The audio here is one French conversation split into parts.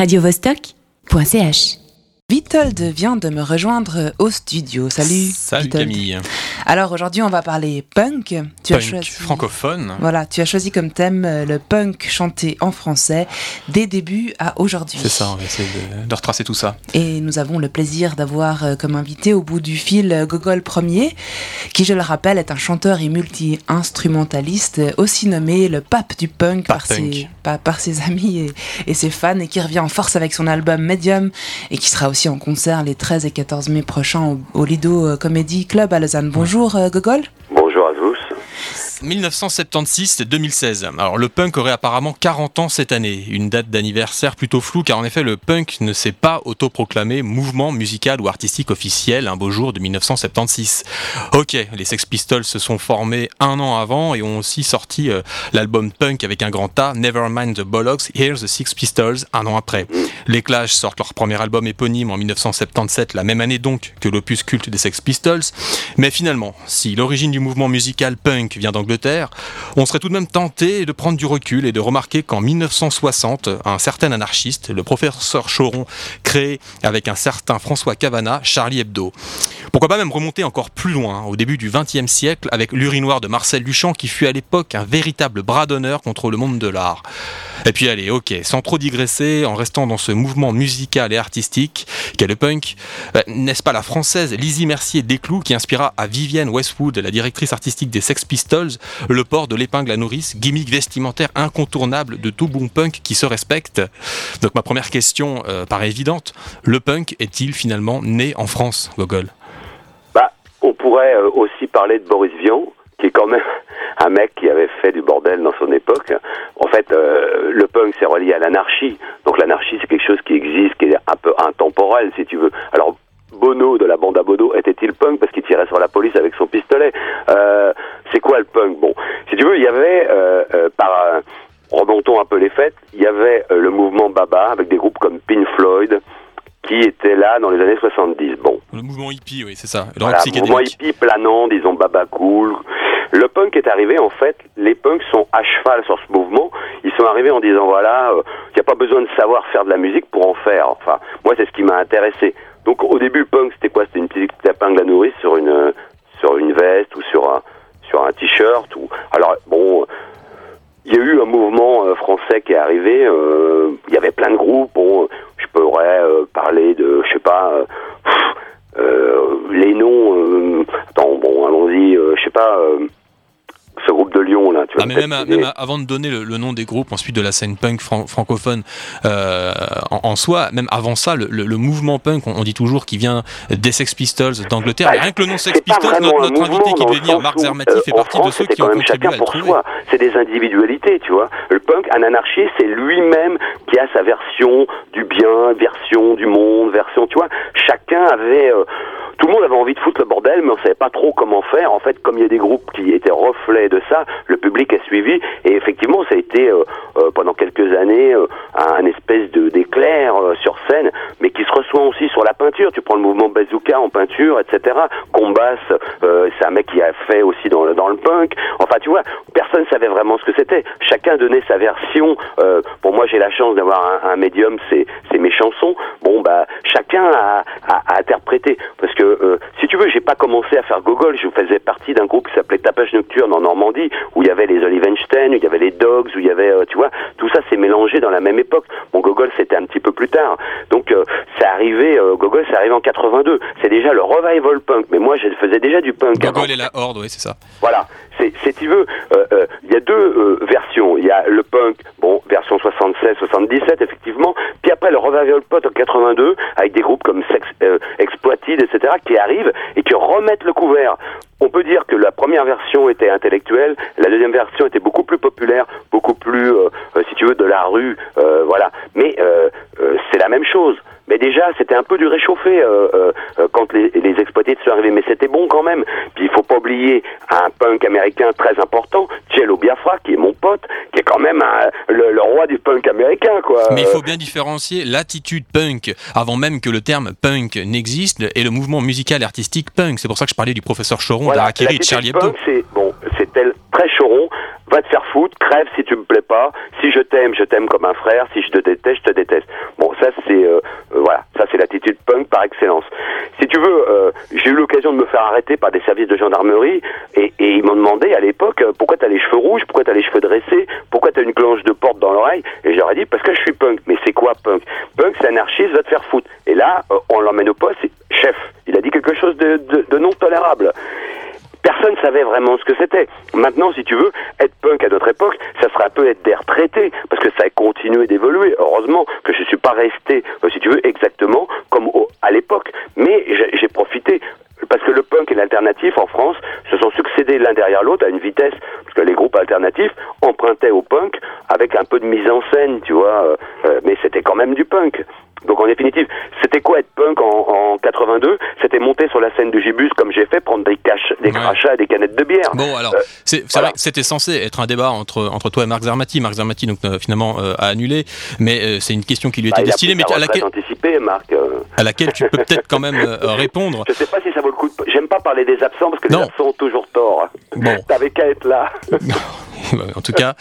radiovostok.ch. Vitold vient de me rejoindre au studio. Salut. Salut Vitold. Camille. Alors aujourd'hui, on va parler punk. Tu as Punk choisi francophone. Voilà, tu as choisi comme thème euh, le punk chanté en français des débuts à aujourd'hui. C'est ça, on va essayer de, de retracer tout ça. Et nous avons le plaisir d'avoir euh, comme invité au bout du fil euh, Gogol Premier, qui, je le rappelle, est un chanteur et multi-instrumentaliste, aussi nommé le pape du punk, Pape par, punk. Ses, par, par ses amis et, et ses fans, et qui revient en force avec son album Medium, et qui sera aussi en concert les 13 et 14 mai prochains au, au Lido euh, Comedy Club à Lausanne. Bonjour euh, Gogol. Bonjour à tous. 1976-2016. Alors le punk aurait apparemment 40 ans cette année, une date d'anniversaire plutôt floue car en effet le punk ne s'est pas autoproclamé mouvement musical ou artistique officiel un beau jour de 1976. Ok, les Sex Pistols se sont formés un an avant et ont aussi sorti euh, l'album punk avec un grand A, Nevermind the Bollocks, Here's the Six Pistols, un an après. Les Clash sortent leur premier album éponyme en 1977, la même année donc que l'opus culte des Sex Pistols. Mais finalement, si l'origine du mouvement musical punk vient d'Angleterre, on serait tout de même tenté de prendre du recul et de remarquer qu'en 1960, un certain anarchiste, le professeur Choron, crée avec un certain François Cavana Charlie Hebdo. Pourquoi pas même remonter encore plus loin, au début du XXe siècle, avec l'urinoir de Marcel Duchamp, qui fut à l'époque un véritable bras d'honneur contre le monde de l'art. Et puis allez, ok, sans trop digresser, en restant dans ce mouvement musical et artistique qu'est le punk, euh, n'est-ce pas la française Lizzie Mercier Desclous qui inspira à Vivienne Westwood, la directrice artistique des Sex Pistols, le port de l'épingle à nourrice, gimmick vestimentaire incontournable de tout bon punk qui se respecte Donc ma première question euh, paraît évidente, le punk est-il finalement né en France, Gogol? Bah, on pourrait euh, aussi parler de Boris Vian, qui est quand même un mec qui avait fait du bordel dans son époque. En fait, euh, le punk c'est relié à l'anarchie. Donc l'anarchie c'est quelque chose qui existe, qui est un peu intemporel si tu veux. Alors Bono de la bande à Bono était-il punk parce qu'il tirait sur la police avec son pistolet Euh, C'est quoi le punk Bon, si tu veux, il y avait euh, euh, par euh, remontons un peu les fêtes, il y avait euh, le mouvement Baba avec des groupes comme Pink Floyd qui étaient là dans les années 70. Bon, Le mouvement hippie, oui, c'est ça. Le voilà, mouvement hippie planant, disons Baba Cool. Le punk est arrivé, en fait, les punks sont à cheval sur ce mouvement. Ils sont arrivés en disant, voilà, euh, il n'y a pas besoin de savoir faire de la musique pour en faire. Enfin, moi, c'est ce qui m'a intéressé. Donc, au début, punk, c'était quoi? C'était une petite épingle à nourrice sur une, euh, sur une veste ou sur un, sur un t-shirt. Ou... Alors, bon, il y a eu un mouvement euh, français qui est arrivé. euh, Il y avait plein de groupes. Bon, je pourrais euh, parler de, je sais pas, euh, euh, les noms. euh, attends, bon, allons-y. euh, je sais pas. Ce groupe de Lyon là, tu vois. Ah, mais même, à- même avant de donner le, le nom des groupes, ensuite de la scène punk fran- francophone euh, en, en soi, même avant ça, le, le- le mouvement punk, on, on dit toujours qu'il vient des Sex Pistols d'Angleterre. Bah, rien que le nom Sex Pistols, notre, notre invité qui devait le venir, Marc Zermati, euh, fait partie de France, ceux c'était qui ont contribué à le pour trouver. soi. C'est des individualités, tu vois. Le punk, un anarchiste, c'est lui-même qui a sa version du bien, version du monde, version, tu vois. Chacun avait, euh, tout le monde avait envie de foutre le bordel, mais on savait pas trop comment faire. En fait, comme il y a des groupes qui étaient reflets de ça, le public a suivi, et effectivement, ça a été euh, euh, pendant quelques années euh, un espèce de d'éclair euh, sur scène, mais qui se reçoit aussi sur la peinture. Tu prends le mouvement bazooka en peinture, etc. Combass, euh, c'est un mec qui a fait aussi dans le, dans le punk. Enfin, tu vois, personne savait vraiment ce que c'était. Chacun donnait sa version. Euh, pour moi, j'ai la chance d'avoir un, un médium, c'est mes chansons. Bon, bah, chacun a, a, a interprété. Parce que, euh, si tu veux, j'ai pas commencé à faire gogol. Je faisais partie d'un groupe qui s'appelait Tapage Nocturne en Normandie, où il y avait les Olivenstein, où il y avait les Dogs, où il y avait, euh, tu vois, tout ça s'est mélangé dans la même époque. Mon gogol, c'était un petit peu plus tard. Donc, euh, c'est arrivé, euh, gogol, c'est arrivé en 82. C'est déjà le revival punk. Mais moi, je faisais déjà du punk avant. Gogol et la Horde, oui, c'est ça. Voilà, c'est si tu veux, il y a deux versions. Il y a le punk, bon, version 76-77 effectivement, après le revival punk en 82 avec des groupes comme Sex euh, Exploited, etc. qui arrivent et qui remettent le couvert. On peut dire que la première version était intellectuelle, la deuxième version était beaucoup plus populaire, beaucoup plus, euh, euh, si tu veux, de la rue, euh, voilà. Mais euh, c'est la même chose. Mais déjà, c'était un peu du réchauffé euh, euh, euh, quand les, les exploités sont arrivés, mais c'était bon quand même. Puis il faut pas oublier un punk américain très important, Cello Biafra, qui est mon pote, qui est quand même un- le, le roi du punk américain, quoi. Mais il faut bien différencier l'attitude punk, avant même que le terme punk n'existe, et le mouvement musical et artistique punk. C'est pour ça que je parlais du professeur Choron, Voilà, d'Arakiri et de Charlie Hebdo. punk, c'est bon, c'est très choron. Va te faire foutre, crève si tu me plais pas. Si je t'aime, je t'aime comme un frère. Si je te déteste, je te déteste. Bon, par excellence. Si tu veux, euh, j'ai eu l'occasion de me faire arrêter par des services de gendarmerie et, et ils m'ont demandé à l'époque euh, pourquoi t'as les cheveux rouges, pourquoi t'as les cheveux dressés, pourquoi t'as une cloche de porte dans l'oreille? Et j'aurais dit parce que je suis punk. Mais c'est quoi punk? Punk, c'est anarchiste, va te faire foutre. Et là, euh, on l'emmène au poste. Chef, il a dit quelque chose de, de, de non tolérable. Personne savait vraiment ce que c'était. Maintenant, si tu veux, être punk à notre époque, ça serait un peu être des retraités, parce que ça a continué d'évoluer. Heureusement que je suis pas resté, euh, si tu veux, exactement comme au- à l'époque. Mais j'ai j'ai profité, parce que le punk et l'alternatif en France se sont succédés l'un derrière l'autre à une vitesse, parce que les groupes alternatifs empruntaient au punk avec un peu de mise en scène, tu vois, euh, euh, mais c'était quand même du punk. Donc en définitive, c'était quoi être punk en, en 82 C'était monter sur la scène du Gibus comme j'ai fait, prendre des, caches, des Ouais. crachats et des canettes de bière. Bon, alors, Euh, c'est voilà. vrai que c'était censé être un débat entre, entre toi et Marc Zermati. Marc Zermati, donc, euh, finalement, euh, a annulé, mais euh, c'est une question qui lui Bah, était a destinée, mais à laquelle, anticipée, Marc. à laquelle tu peux peut-être quand même répondre. Je sais pas si ça vaut le coup. De... J'aime pas parler des absents parce que Non. les absents ont toujours tort. Bon. T'avais qu'à être là. en tout cas,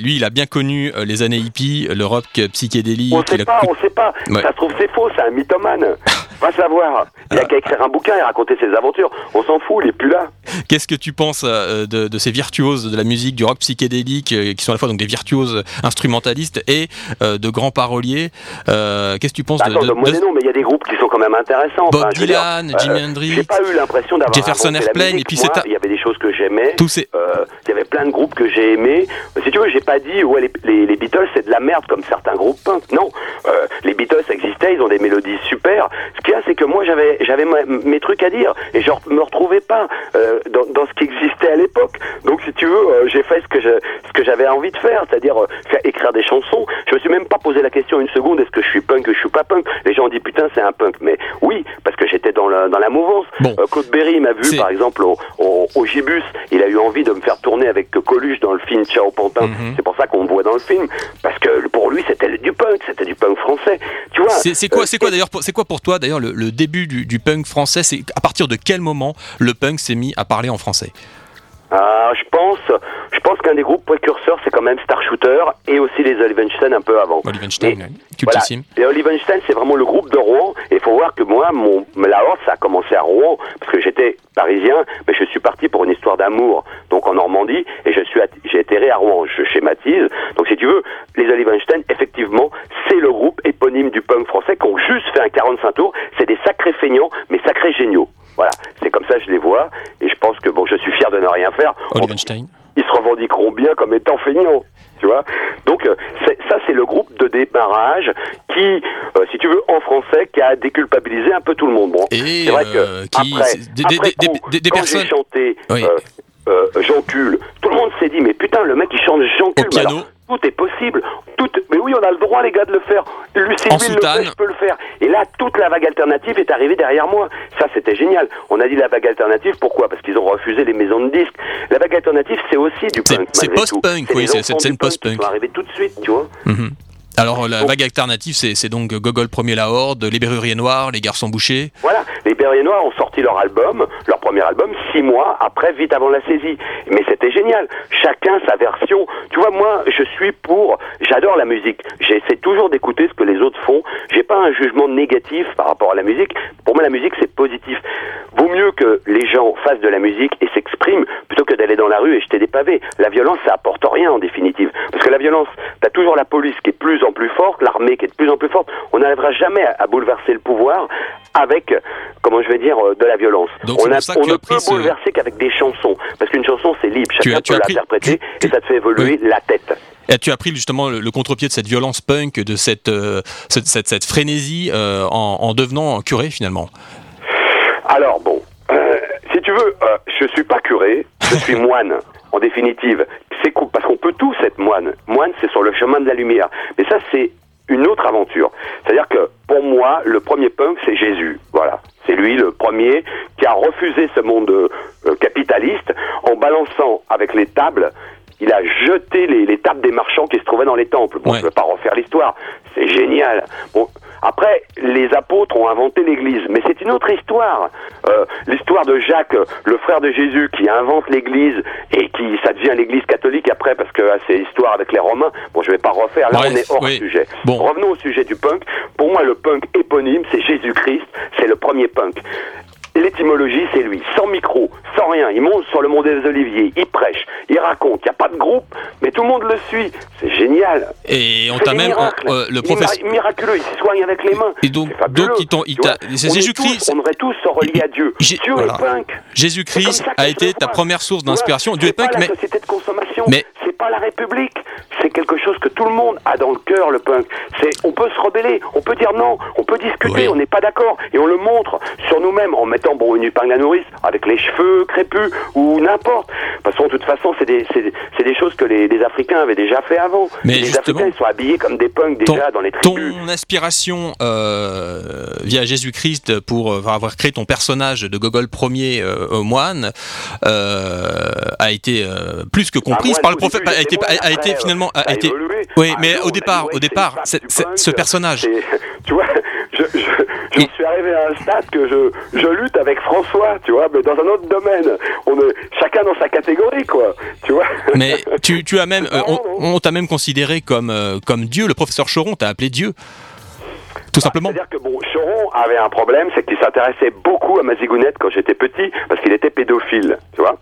lui, il a bien connu les années hippies, le rock psychédélique. On sait pas, on sait pas. Ça se trouve c'est faux, c'est un mythomane. Va savoir. Il a qu'à écrire un bouquin et raconter ses aventures. On s'en fout, il est plus là. Qu'est-ce que tu penses euh, de, de ces virtuoses de la musique, du rock psychédélique, euh, qui sont à la fois donc des virtuoses instrumentalistes et euh, de grands paroliers Qu'est-ce que tu penses Bah, de, attends, de- de- noms, mais il y a des groupes qui sont quand même intéressants. Bob Enfin, dire, Dylan, euh, Jimi Hendrix, J'ai pas eu l'impression d'avoir Jefferson Airplane, et puis c'est il y avait des choses que j'aimais. tous ces il y avait plein de groupes que j'ai aimés. Si tu veux, j'ai pas dit ouais les, les, les Beatles c'est de la merde comme certains groupes punk. Non, les Beatles existaient, ils ont des mélodies super. Ce qu'il y a, c'est que moi j'avais j'avais mes trucs à dire et je me retrouvais pas euh, dans, dans ce qui existait à l'époque. Donc si tu veux, euh, j'ai fait ce que je, ce que j'avais envie de faire, c'est-à-dire euh, faire écrire des chansons. Je me suis même pas posé la question une seconde est-ce que je suis punk ou je suis pas punk? Les gens ont dit putain c'est un punk, mais oui parce que j'étais dans la dans la mouvance. Bon. Euh, Claude Berry m'a vu par exemple au, au, au Gibus, il a eu envie de me faire tourner avec Coluche dans le film Ciao Pantin. Mhm. C'est pour ça qu'on me voit dans le film parce que pour lui c'était du punk, c'était du punk français. Tu vois C'est quoi, euh, c'est quoi d'ailleurs, pour- c'est quoi pour toi d'ailleurs le, le début du, du punk français C'est à partir de quel moment le punk s'est mis à parler en français? Ah, je pense, je pense qu'un des groupes précurseurs, c'est quand même Star Shooter et aussi les Olivenstein un peu avant. Olivenstein, cultissime. Voilà. Les Olivenstein, c'est vraiment le groupe de Rouen. Et il faut voir que moi, mon, la Horde, ça a commencé à Rouen, parce que j'étais parisien, mais je suis parti pour une histoire d'amour, donc en Normandie, et je suis, j'ai atterri à Rouen. Je schématise. Donc si tu veux, les Olivenstein, effectivement, c'est le groupe éponyme du punk français qui ont juste fait un 45 tours. C'est des sacrés feignants, mais sacrés géniaux. Voilà, c'est comme ça que je les vois, et je pense que bon, je suis fier de ne rien faire. On- Olivenstein. revendiqueront bien comme étant feignants. Tu vois Donc euh, ça c'est le groupe de démarrage qui, euh, si tu veux, en français, qui a déculpabilisé un peu tout le monde. Bon, Et c'est vrai que euh, qui, après, des, des- après des- coup, des- des quand personnes j'ai chanté Oui. euh, euh, Jean-Cul, tout le monde s'est dit mais putain le mec il chante Jean-Cul, Au mais piano. alors, tout est possible. Tout, mais oui, on a le droit, les gars, de le faire. Lucie En Louis le fait, je peux le faire. Et là, toute la vague alternative est arrivée derrière moi. Ça, c'était génial. On a dit la vague alternative, pourquoi? Parce qu'ils ont refusé les maisons de disques. La vague alternative, c'est aussi du punk. c'est post-punk, oui, c'est qui post-punk. sont arrivés tout de suite, tu vois. Mhm. Alors la Donc- vague alternative, c'est donc Gogol premier la Horde, les Berruriers Noirs, les Garçons Bouchés. Voilà, les Berriers Noirs ont sorti leur album, leur premier album, six mois après, vite avant la saisie. Mais c'était génial. Chacun sa version. Tu vois, moi, je suis pour. J'adore la musique. J'essaie toujours d'écouter ce que les autres font. J'ai pas un jugement négatif par rapport à la musique. Pour moi, la musique, c'est positif. Vaut mieux que les gens fassent de la musique et s'expriment plutôt que d'aller dans la rue et jeter des pavés. La violence, ça apporte rien en définitive. Parce que la violence, t'as toujours la police qui est plus en plus forte, l'armée qui est de plus en plus forte. On n'arrivera jamais à, à bouleverser le pouvoir avec, comment je vais dire, euh, de la violence. Donc, on a- on tu ne peut ce- bouleverser qu'avec des chansons. Parce qu'une chanson, c'est libre. Tu Chacun as- tu peut as pris- l'interpréter tu- et ça te fait évoluer la tête. Et tu as pris justement le, contre-pied de cette violence punk, de cette, euh, cette, cette, cette frénésie euh, en, en devenant curé finalement. Alors bon, euh, si tu veux, je suis pas curé, je suis moine. En définitive, c'est cool parce qu'on peut tous être moine. Moine, c'est sur le chemin de la lumière. Mais ça, c'est une autre aventure. C'est-à-dire que pour moi, le premier punk, c'est Jésus. Voilà. C'est lui le premier qui a refusé ce monde euh, capitaliste en balançant avec les tables. Il a jeté les, les tables des marchands qui se trouvaient dans les temples. Bon, Ouais. je ne veux pas refaire l'histoire. C'est génial. Bon, Après, les apôtres ont inventé l'Église, mais c'est une autre histoire. Euh, l'histoire de Jacques, le frère de Jésus, qui invente l'Église et qui ça devient l'Église catholique après parce que ah, c'est l'histoire avec les Romains. Bon, je vais pas refaire. Là, on est hors sujet. Revenons au sujet du punk. Pour moi, le punk éponyme, c'est Jésus-Christ. C'est le premier punk. L'étymologie, c'est lui, sans micro, sans rien. Il monte sur le mont des Oliviers, il prêche, il raconte. Il n'y a pas de groupe, mais tout le monde le suit. C'est génial. Et on t'a même euh, le professeur miraculeux. Il se soigne avec les mains. Et donc, donc c'est Jésus-Christ. On devrait tous se relier à Dieu. Dieu est punk. Jésus-Christ a été ta première source d'inspiration. Dieu est punk, mais société de consommation. Mais c'est pas la République. C'est quelque chose que tout le monde a dans le cœur, le punk. C'est, on peut se rebeller, on peut dire non, on peut discuter, on n'est pas d'accord, et on le montre sur nous-mêmes en mettant bon une épingle à nourrice avec les cheveux crépus ou n'importe. Parce que de toute façon, c'est des, c'est, des choses que les, Africains avaient déjà fait avant. Mais les Africains ils sont habillés comme des punks déjà dans les tribus. Ton inspiration euh, via Jésus-Christ pour euh, avoir créé ton personnage de Gogol Ier euh, moine a été plus que comprise par le prophète, a été, a, été finalement a, été. Oui, mais au départ, au départ, ce personnage. Tu vois, je, je, suis arrivé à un stade que je, je lutte avec François, tu vois, mais dans un autre domaine. On est chacun dans sa catégorie, quoi. Tu vois. Mais tu, tu as même, euh, on, t'a même considéré comme, euh, comme Dieu. Le professeur Choron t'a appelé Dieu. Tout simplement. C'est-à-dire que bon, Choron avait un problème, c'est qu'il s'intéressait beaucoup à ma zigounette quand j'étais petit, parce qu'il était pédophile, tu vois.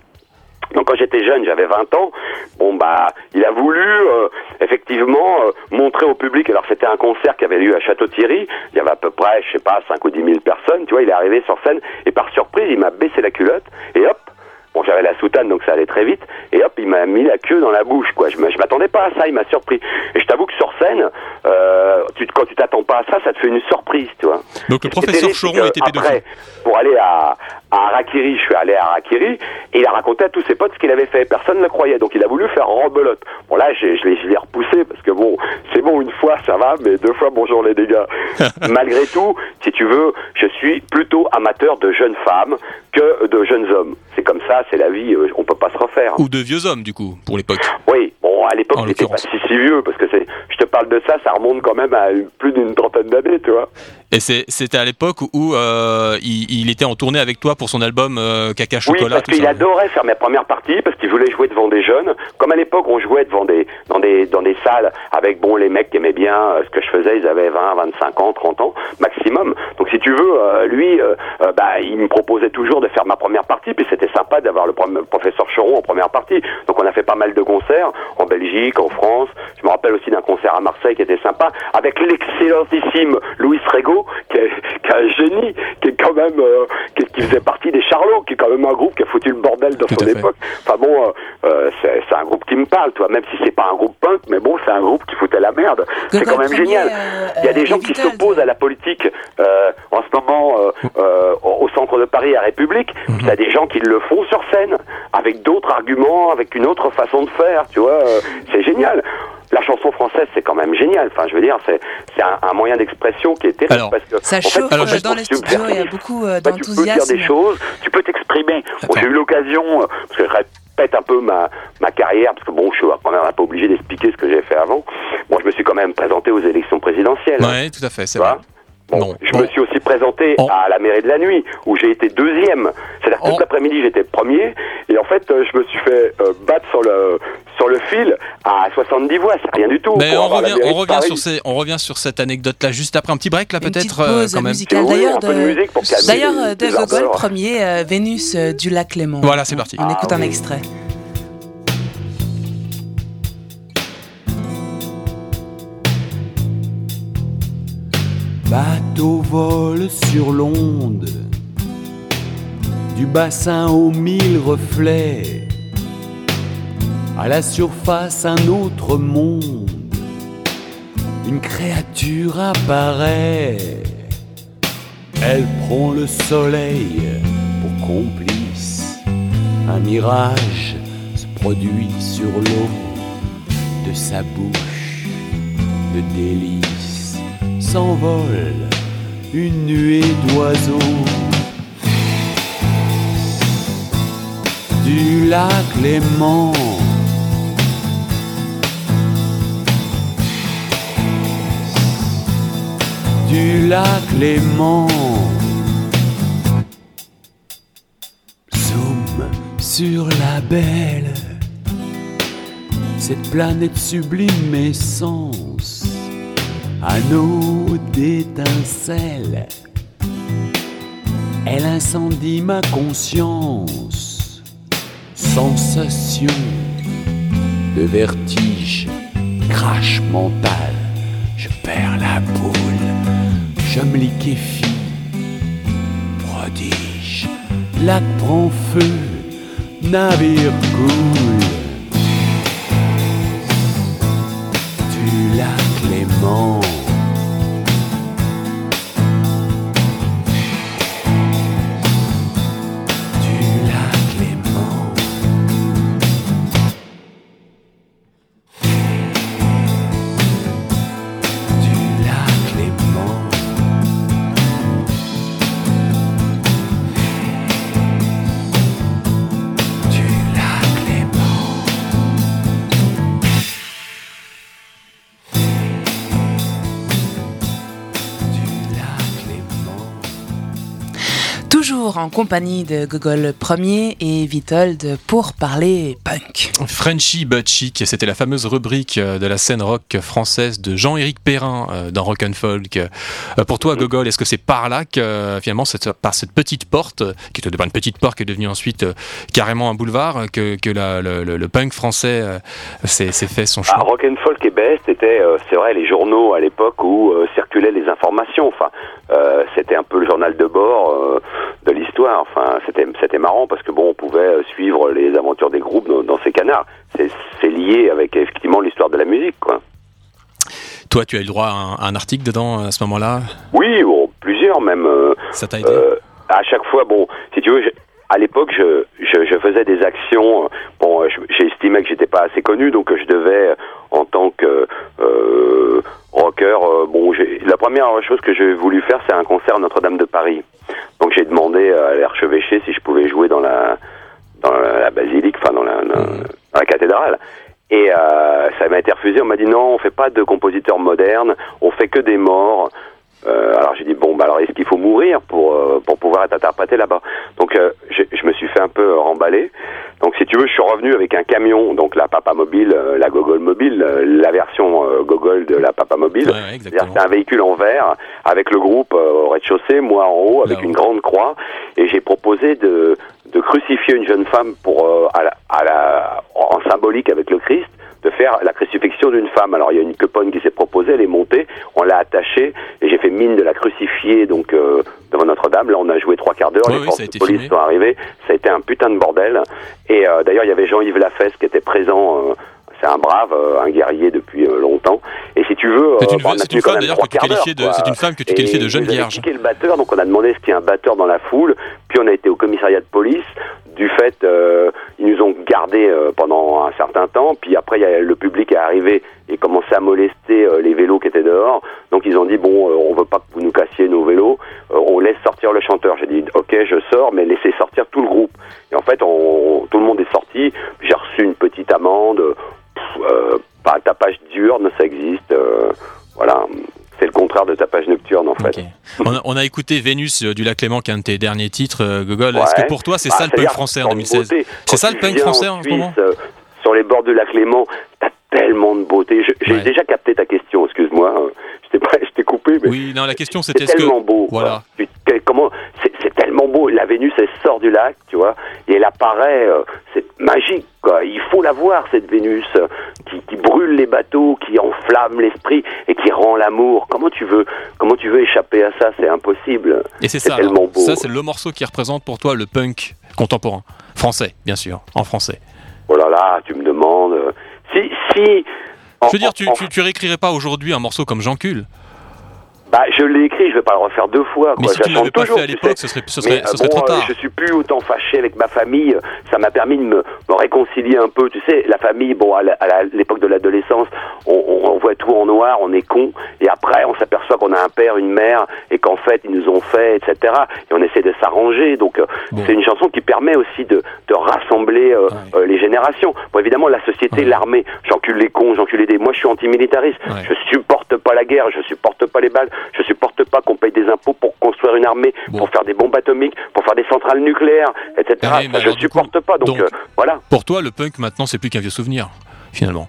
Donc quand j'étais jeune, j'avais 20 ans, bon bah il a voulu euh, effectivement euh, montrer au public, alors c'était un concert qui avait lieu à Château-Thierry, il y avait à peu près, je sais pas, 5 ou 10 000 personnes, tu vois, il est arrivé sur scène et par surprise il m'a baissé la culotte. Et hop, Bon, j'avais la soutane, donc ça allait très vite. Et hop, il m'a mis la queue dans la bouche, quoi. Je m'attendais pas à ça, il m'a surpris. Et je t'avoue que sur scène, euh, tu, quand tu t'attends pas à ça, ça te fait une surprise, tu vois. Donc le professeur Choron était pédophile. pour aller à, à Harakiri, je suis allé à Harakiri, et il a raconté à tous ses potes ce qu'il avait fait. Personne ne le croyait, donc il a voulu faire rebelote. Bon là, je, je l'ai repoussé, parce que bon, c'est bon, une fois, ça va, mais deux fois, bonjour les dégâts. Malgré tout, si tu veux, je suis plutôt amateur de jeunes femmes que de jeunes hommes. C'est comme ça, c'est la vie, euh, on peut pas se refaire. Ou de vieux hommes, du coup, pour l'époque. Oui, bon, à l'époque, j'étais pas si, si vieux, parce que c'est, je te parle de ça, ça remonte quand même à plus d'une trentaine d'années, tu vois. Et c'était à l'époque où euh, il, était en tournée avec toi pour son album euh, Caca Chocolat. Oui, parce qu'il adorait faire mes premières parties parce qu'il voulait jouer devant des jeunes. Comme à l'époque, on jouait devant des dans des dans des salles avec bon les mecs qui aimaient bien euh, ce que je faisais. Ils avaient 20, 25 ans, 30 ans maximum. Donc si tu veux, lui, bah il me proposait toujours de faire ma première partie. Puis c'était sympa d'avoir le professeur Choron en première partie. Donc on a fait pas mal de concerts en Belgique, en France. Je me rappelle aussi d'un concert à Marseille qui était sympa avec l'excellentissime Louis Rego qui est, un génie, qui est quand même, euh, qui, faisait partie des Charlots, qui est quand même un groupe qui a foutu le bordel dans son époque. Enfin bon, euh, euh, c'est un groupe qui me parle, toi, même si c'est pas un groupe punk, mais bon, c'est un groupe qui foutait la merde. C'est quand même génial. Il y a des gens qui s'opposent à la politique en ce moment au centre de Paris à République. Il y a des gens qui le font sur scène avec d'autres arguments, avec une autre façon de faire. Tu vois, c'est génial la chanson française, c'est quand même génial. Enfin, je veux dire, c'est un, un, moyen d'expression qui est terrible. parce que, ça chauffe alors, dans les studios, il y a beaucoup euh, d'enthousiasme. tu peux dire des choses, tu peux t'exprimer. J'ai eu l'occasion, euh, parce que je répète un peu ma, ma carrière, parce que bon, je suis quand même pas obligé d'expliquer ce que j'ai fait avant. Bon, je me suis quand même présenté aux élections présidentielles. Oui, tout à fait, c'est vrai. Bon, je me suis aussi présenté à la mairie de la nuit, où j'ai été deuxième. C'est-à-dire toute l'après-midi, j'étais premier, et en fait, euh, je me suis fait euh, battre sur le sur le fil à 70 voix. C'est rien du tout. Mais on revient, on revient sur ces, on revient sur cette anecdote-là juste après un petit break là peut-être euh, quand même. D'ailleurs, de, d'ailleurs, de Gogol, premier Vénus du lac Léman. Voilà, c'est parti. On écoute un ah extrait. Bateau vole sur l'onde, du bassin aux mille reflets, à la surface un autre monde, une créature apparaît, elle prend le soleil pour complice, un mirage se produit sur l'eau de sa bouche de délice une nuée d'oiseaux du lac Léman. du lac Léman. Zoom sur la belle, cette planète sublime essence, anneau d'étincelles. Elle incendie ma conscience, sensation de vertige, crash mental. Je perds la boule, je me liquéfie, prodige. Lac prend feu, navire coule. Du lac Léman. En compagnie de Gogol Premier et Vitold pour parler punk. Frenchy but chic, c'était la fameuse rubrique euh, de la scène rock française de Jean-Éric Perrin euh, dans Rock and Folk. Euh, Pour toi, Gogol, est-ce que c'est par là que finalement, par cette petite porte, qui était d'abord une petite porte, qui est devenue ensuite carrément un boulevard, que, que la- le, le- le punk français s'est fait son Ah, choix rock and folk et best c'était, c'est vrai, les journaux à l'époque où circulaient les informations. Enfin, euh, c'était un peu le journal de bord euh, Enfin, c'était, c'était marrant parce que bon, on pouvait euh, suivre les aventures des groupes dans, dans ces canards. C'est, lié avec effectivement l'histoire de la musique, quoi. Toi, tu as eu le droit à un, à un article dedans à ce moment-là? Oui, bon, plusieurs même. euh, Ça t'a aidé? Euh, à chaque fois, bon, si tu veux, je- à l'époque, je, je, je faisais des actions. euh, Bon, je- j'estimais que j'étais pas assez connu, donc je devais, en tant que euh, rocker, euh, bon, la première chose que j'ai voulu faire, c'est un concert à Notre-Dame de Paris. Donc j'ai demandé à l'archevêché si je pouvais jouer dans la dans la, la basilique, enfin dans la, dans, Mhm. dans la cathédrale. Et euh, ça m'a été refusé. On m'a dit non, on fait pas de compositeurs modernes, on fait que des morts. Euh, alors j'ai dit bon, bah alors est-ce qu'il faut mourir pour euh, pour pouvoir être interprété là-bas? Donc euh, je, me suis fait un peu remballer. Donc si tu veux, je suis revenu avec un camion, donc la Papa Mobile, euh, la Gogol Mobile, euh, la version euh, Gogol de la Papa Mobile. Ouais. C'est un véhicule en verre avec le groupe euh, au rez-de-chaussée, moi en haut, avec une grande croix. Et j'ai proposé de, de crucifier une jeune femme pour euh, à la, à la, en symbolique avec le Christ, de faire la crucifixion d'une femme. Alors il y a une coponne qui s'est proposée, elle est montée, on l'a attachée et j'ai fait mine de la crucifier donc euh, devant Notre-Dame. Là on a joué trois quarts d'heure, Ouais, les oui, forces de police filmé. sont arrivées, ça a été un putain de bordel. Et euh, d'ailleurs il y avait Jean-Yves Lafesse qui était présent. euh, c'est un brave, un guerrier depuis longtemps. Et si tu veux, C'est une, bah, femme d'ailleurs que tu qualifiais de, c'est une femme que tu qualifiais de jeune vierge. le batteur, donc on a demandé ce qu'il y a un batteur dans la foule. Puis on a été au commissariat de police. Du fait, euh, ils nous ont gardés euh, pendant un certain temps. Puis après, le public est arrivé et commençait à molester euh, les vélos qui étaient dehors. Donc ils ont dit bon, euh, on veut pas que vous nous cassiez nos vélos. On laisse sortir le chanteur. J'ai dit ok, je sors, mais laissez sortir tout le groupe. Et en fait, on, tout le monde est sorti. J'ai reçu une petite amende. Euh, pas tapage diurne, ça existe. euh, voilà, c'est le contraire de tapage nocturne en fait. On, a, on a écouté Vénus euh, du Lac Clément, qui est un de tes derniers titres, euh, Gogol. Est-ce que pour toi, c'est Bah, ça le punk français en dans 2016 beauté. C'est ça le punk français en ce Suisse, moment euh, Sur les bords du lac Léman, t'as tellement de beauté. J'ai Ouais. déjà capté ta question, excuse-moi. euh, Je t'ai coupé, mais Oui, non, la question c'était est-ce que. tellement beau. quoi. Voilà. Que- comment beau. La Vénus, elle sort du lac, tu vois, et elle apparaît. euh, c'est magique, quoi. Il faut la voir cette Vénus euh, qui, qui brûle les bateaux, qui enflamme l'esprit et qui rend l'amour. Comment tu veux Comment tu veux échapper à ça? C'est impossible. Et c'est ça. tellement beau. Ça, c'est le morceau qui représente pour toi le punk contemporain. Français, bien sûr, en français. Oh là là, tu me demandes. euh, Si, si. en- Je veux dire, tu, en- tu, tu réécrirais pas aujourd'hui un morceau comme Jean Cul. Bah, je l'ai écrit, je vais pas le refaire deux fois. Mais quoi. si tu l'avais pas fait à l'époque, ce serait, ce Mais, serait, ce euh, serait bon, trop euh, tard. je suis plus autant fâché avec ma famille. Ça m'a permis de me, me réconcilier un peu. Tu sais, la famille, bon, à l'époque de l'adolescence, on, voit tout en noir, on est con. Et après, on s'aperçoit qu'on a un père, une mère, et qu'en fait, ils nous ont fait, etc. Et on essaie de s'arranger. Donc, euh, Bon. c'est une chanson qui permet aussi de, de rassembler euh, Ouais. euh, les générations. Bon, évidemment, la société, Ouais. l'armée, j'encule les cons, j'encule les dés. Moi, je suis antimilitariste. Ouais. Je supporte pas la guerre, je supporte pas les balles, je supporte supporte pas qu'on paye des impôts pour construire une armée, Bon. pour faire des bombes atomiques, pour faire des centrales nucléaires, etc. Ah oui, Ça, je supporte coup, pas. Donc, donc- euh, voilà. Pour toi, le punk maintenant, c'est plus qu'un vieux souvenir, finalement.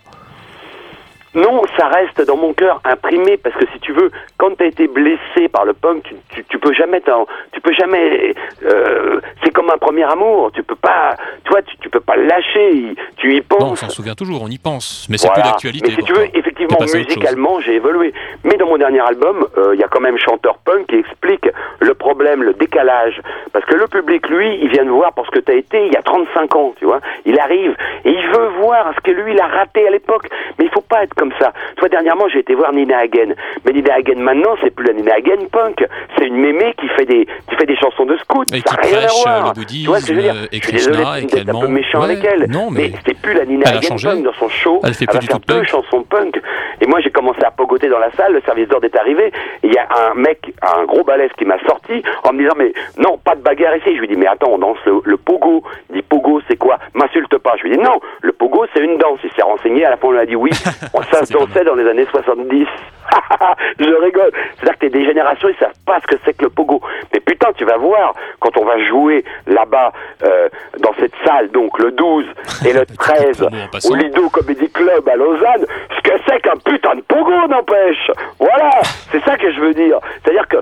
Non, ça reste dans mon cœur imprimé parce que si tu veux, quand tu as été blessé par le punk, tu, tu, tu peux jamais, t'en- tu peux jamais. euh, c'est comme un premier amour. Tu peux pas, tu vois, tu, tu peux pas le lâcher. Tu y Non, on penses. s'en souvient toujours, on y pense, mais c'est Voilà. plus d'actualité. Mais si tu toi. veux, effectivement, musicalement, j'ai évolué. Mais dans mon dernier album, euh, il y a quand même chanteur punk qui explique le problème, le décalage. Parce que le public, lui, il vient de voir pour ce que tu as été il y a 35 ans, tu vois. Il arrive et il veut voir ce que lui, il a raté à l'époque. Mais il faut pas être comme ça. Toi, dernièrement, j'ai été voir Nina Hagen. Mais Nina Hagen, maintenant, c'est plus la Nina Hagen punk. C'est une mémé qui fait des, qui fait des chansons de scout. Et ça qui rien à prêche, voir. euh, le Tu vois ce que je veux dire bouddhisme, et Je suis Krishna, et un peu méchant Ouais, avec elle. non, mais- c'est plus la Nina Elle a Hagen changé. punk dans son show. Elle fait va plus du faire tout de deux punk. chansons punk. Et moi, j'ai commencé à pogoter dans la salle, le service d'ordre est arrivé, il y a un mec, un gros balèze qui m'a sorti en me disant, mais non, pas de bagarre ici. Je lui dis, mais attends, on danse le, le pogo. Il dit, pogo, c'est quoi? M'insulte pas. Je lui dis, non, le pogo, c'est une danse. Il s'est renseigné, à la fin, on lui a dit oui. On ça se dansait dans les années 70. je rigole. C'est-à-dire que t'es des générations, ils savent pas ce que c'est que le pogo. Mais putain, tu vas voir, quand on va jouer là-bas, euh, dans cette salle, donc le 12 et le Petit 13, promo en passant. au Lido Comedy Club à Lausanne, ce que c'est qu'un putain de pogo, n'empêche. Voilà, c'est ça que je veux dire. C'est-à-dire que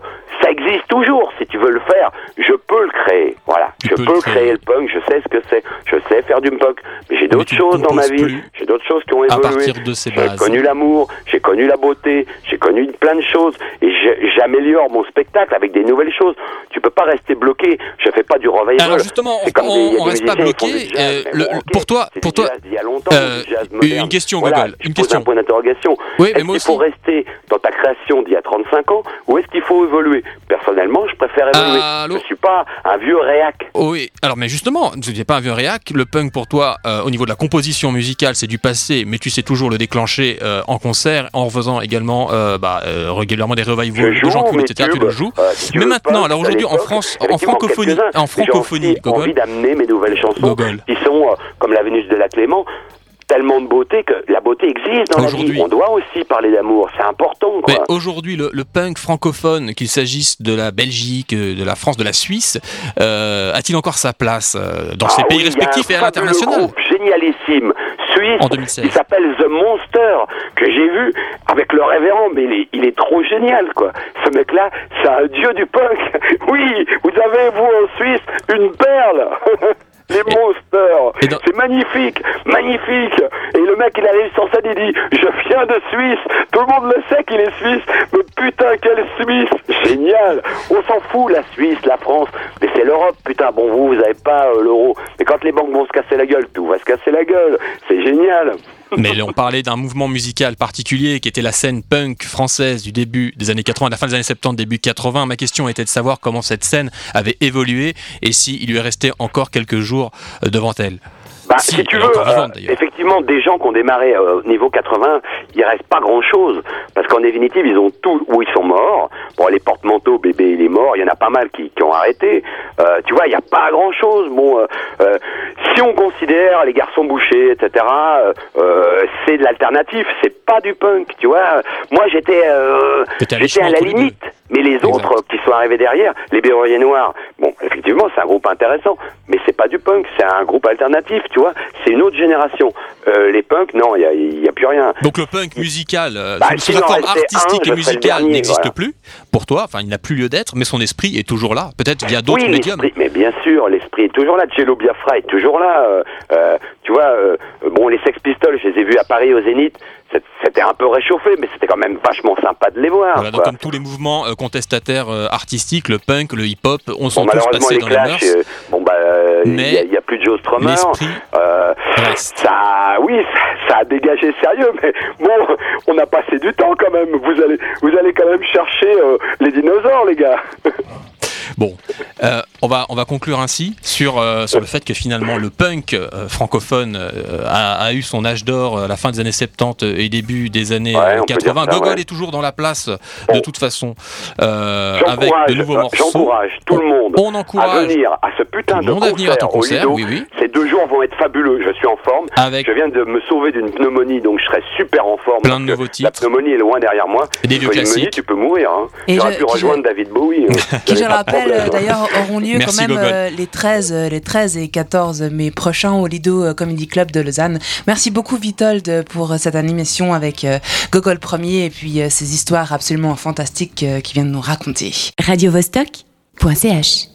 ça existe toujours. Si tu veux le faire, je peux le créer. Voilà, Tu je peux le créer. créer le punk. Je sais ce que c'est. Je sais faire du punk. Mais j'ai d'autres choses dans ma vie. J'ai d'autres choses qui ont à évolué. partir de ces J'ai connu l'amour, j'ai connu la beauté, j'ai connu plein de choses et j'améliore mon spectacle avec des nouvelles choses. Tu peux pas rester bloqué. Je fais pas du revival. Alors justement, on- comme des- il on des reste pas bloqué, euh, bon, pour toi- pour toi, jazz d'il y a longtemps, euh, une question, Voilà, une question. un point d'interrogation. Oui, mais est-ce moi qu'il faut aussi. rester dans ta création d'il y a 35 ans ou est-ce qu'il faut évoluer? Personnellement, je préfère évoluer. Allô je suis pas un vieux réac. Oh oui, alors mais justement, tu n'es pas un vieux réac, le punk pour toi, euh, au niveau de la composition musicale, c'est du passé, mais tu sais toujours le déclencher euh, en concert, en faisant également euh, bah, euh, régulièrement des revivals de gens cool, etc. Tu le joues. si tu Mais maintenant, alors aujourd'hui en France, en francophonie, en francophonie, j'ai envie d'amener mes nouvelles chansons qui sont comme la Vénus de la Clément tellement de beauté que la beauté existe dans la vie. On doit aussi parler d'amour, c'est important. Quoi. Mais aujourd'hui, le, le punk francophone, qu'il s'agisse de la Belgique, euh, de la France, de la Suisse, euh, a-t-il encore sa place euh, dans Ah ces pays oui, respectifs et à l'international groupe génialissime suisse En 2016. qui s'appelle The Monster que j'ai vu avec le révérend mais il est, il est trop génial quoi ce mec là c'est un dieu du punk oui vous avez vous en Suisse une perle les Monsters. dans- c'est magnifique magnifique. Et le mec il arrive sur scène il dit je viens de Suisse. Tout le monde le sait qu'il est suisse. Mais putain quelle Suisse. Génial. On s'en fout la Suisse la France. Mais c'est l'Europe. Putain bon vous vous avez pas euh, l'euro les banques vont se casser la gueule tout va se casser la gueule c'est génial Mais on parlait d'un mouvement musical particulier qui était la scène punk française du début des années 80, de la fin des années 70, début 80. Ma question était de savoir comment cette scène avait évolué et s'il lui est resté encore quelques jours euh, devant elle. Bah, Si, si, tu veux, vivante, euh, effectivement, des gens qui ont démarré euh, au niveau 80, il reste pas grand-chose. Parce qu'en définitive, ils ont tout, ou ils sont morts. Bon, les porte-manteaux, bébé, il est mort. Il y en a pas mal qui, qui ont arrêté. Euh, tu vois, il n'y a pas grand-chose. Bon, euh, euh, si on considère les garçons bouchés, etc., c'est de l'alternative. C'est pas du punk, tu vois. Moi, j'étais, à j'étais à l'échelon la limite. Mais les autres qui sont arrivés derrière, les Berruriers Noirs, bon, effectivement, c'est un groupe intéressant, mais c'est pas du punk, c'est un groupe alternatif, tu vois. C'est une autre génération. Euh, les punks, non, il y a, plus rien. Donc le punk musical, euh, Bah, en forme artistique un, et musicale n'existe voilà. plus pour toi. Enfin, il n'a plus lieu d'être, mais son esprit est toujours là. Peut-être via d'autres oui, médiums. mais bien sûr, l'esprit est toujours là. Cello Biafra est toujours là. euh, tu vois, bon, les Sex Pistols, je les ai vus à Paris au Zénith. C'était un peu réchauffé, mais c'était quand même vachement sympa de les voir. Voilà, donc quoi. comme tous les mouvements euh, contestataires euh, artistiques, le punk, le hip-hop, on Bon, sont tous passés les dans les Clash, mœurs. euh, bon, bah, il Mais y, a- plus de Joe Strummer. Euh, ça, oui, ça, ça a dégagé sérieux, mais bon, on a passé du temps quand même. Vous allez, vous allez quand même chercher euh, les dinosaures, les gars. Bon, Euh, on, va, on va conclure ainsi sur, euh, sur le fait que finalement le punk euh, francophone euh, a, a eu son âge d'or à la fin des années 70 et début des années Ouais, euh, on peut 80. dire ça, Gogol ouais. est toujours dans la place de toute façon euh, avec de nouveaux morceaux. j'encourage tout le monde On à encourage venir à ce putain de monde à venir à ton concert, concert, oui, oui. Ces deux jours vont être fabuleux. Je suis en forme. avec Je viens de me sauver d'une pneumonie, donc je serai super en forme. Plein de nouveaux La titres. pneumonie est loin derrière moi. Et des vieux classiques. tu peux mourir. Hein. J'aurais pu rejoindre David Bowie. hein. Qui, je rappelle, euh, d'ailleurs, auront lieu Merci, quand même euh, les, 13, euh, les 13 et 14 mai prochains au Lido euh, Comedy Club de Lausanne. Merci beaucoup, Vitold, pour cette animation avec euh, Gogol Premier et puis euh, ces histoires absolument fantastiques euh, qu'il vient de nous raconter. radiovostok.ch